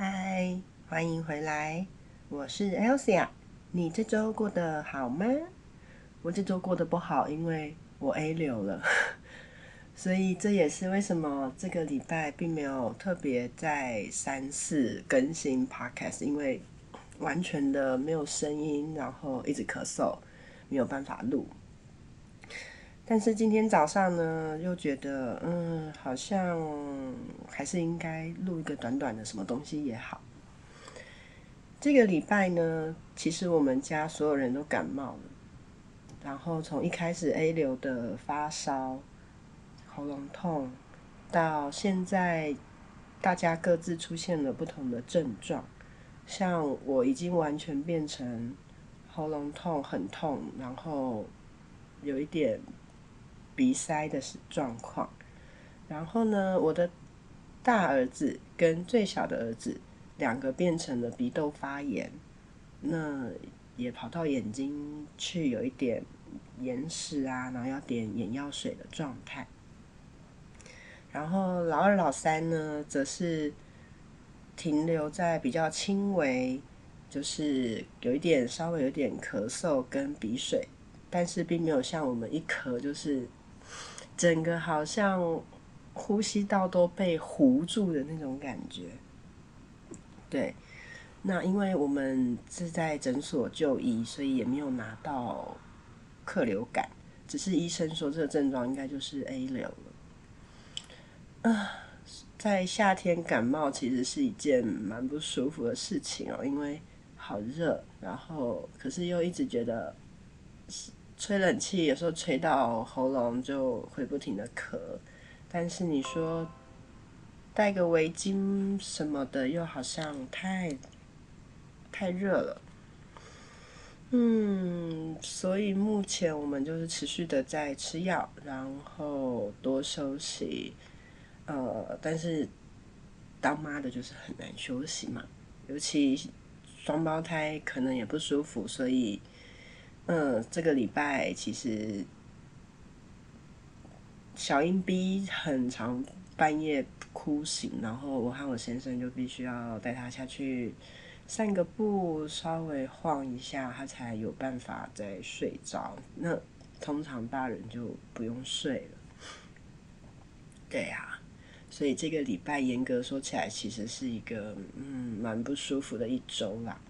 嗨，欢迎回来，我是 Elsa，你这周过得好吗？我这周过得不好，因为我 A 流了，所以这也是为什么这个礼拜并没有特别在三四更新 Podcast，因为完全的没有声音，然后一直咳嗽，没有办法录。但是今天早上呢，又觉得嗯，好像还是应该录一个短短的什么东西也好。这个礼拜呢，其实我们家所有人都感冒了。然后从一开始 A 流的发烧、喉咙痛，到现在大家各自出现了不同的症状，像我已经完全变成喉咙痛很痛，然后有一点鼻塞的状况。然后呢，我的大儿子跟最小的儿子两个变成了鼻窦发炎，那。也跑到眼睛去，有一点眼屎啊，然后要点眼药水的状态。然后老二、老三呢，则是停留在比较轻微，就是有一点稍微有点咳嗽跟鼻水，但是并没有像我们一咳就是整个好像呼吸道都被糊住的那种感觉，对。那因为我们是在诊所就医，所以也没有拿到客流感，只是医生说这个症状应该就是 A 流了。啊，在夏天感冒其实是一件蛮不舒服的事情哦，因为好热，然后可是又一直觉得吹冷气，有时候吹到喉咙就会不停的咳，但是你说戴个围巾什么的，又好像太。太热了，嗯，所以目前我们就是持续的在吃药，然后多休息，呃，但是当妈的就是很难休息嘛，尤其双胞胎可能也不舒服，所以，嗯，这个礼拜其实小英 B 很长半夜哭醒，然后我和我先生就必须要带他下去。散个步，稍微晃一下，他才有办法再睡着。那通常大人就不用睡了。对呀，所以这个礼拜严格说起来，其实是一个嗯蛮不舒服的一周啦。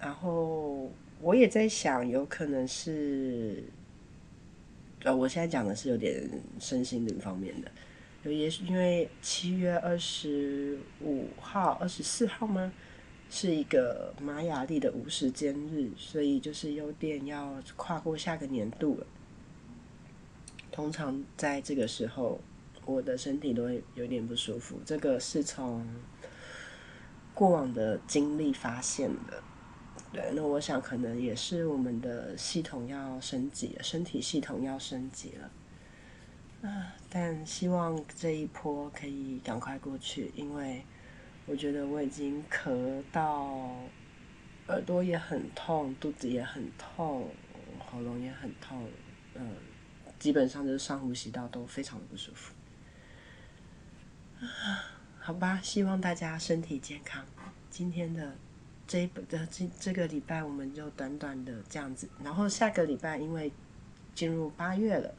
然后我也在想，有可能是，呃，我现在讲的是有点身心灵方面的，有也是因为七月二十五号、二十四号吗？是一个玛雅历的无时间日，所以就是有点要跨过下个年度了。通常在这个时候，我的身体都会有点不舒服。这个是从过往的经历发现的。对，那我想可能也是我们的系统要升级了，身体系统要升级了。啊，但希望这一波可以赶快过去，因为。我觉得我已经咳到耳朵也很痛，肚子也很痛，喉咙也很痛，嗯，基本上就是上呼吸道都非常的不舒服。啊好吧，希望大家身体健康。今天的这一本的这这个礼拜我们就短短的这样子，然后下个礼拜因为进入八月了，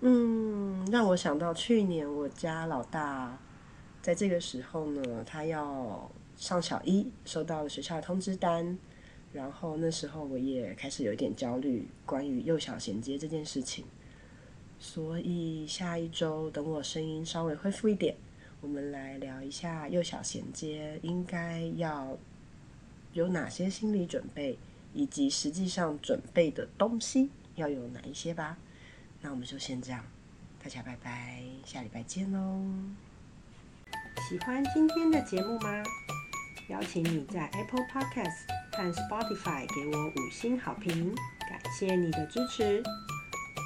嗯，让我想到去年我家老大在这个时候呢，他要上小一，收到了学校的通知单，然后那时候我也开始有一点焦虑，关于幼小衔接这件事情。所以下一周等我声音稍微恢复一点，我们来聊一下幼小衔接应该要有哪些心理准备，以及实际上准备的东西要有哪一些吧。那我们就先这样，大家拜拜，下礼拜见喽。喜欢今天的节目吗？邀请你在 Apple Podcast 和 Spotify 给我五星好评，感谢你的支持。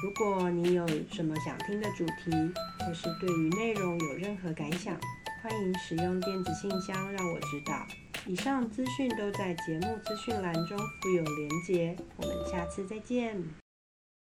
如果你有什么想听的主题，或是对于内容有任何感想，欢迎使用电子信箱让我知道。以上资讯都在节目资讯栏中附有连结。我们下次再见。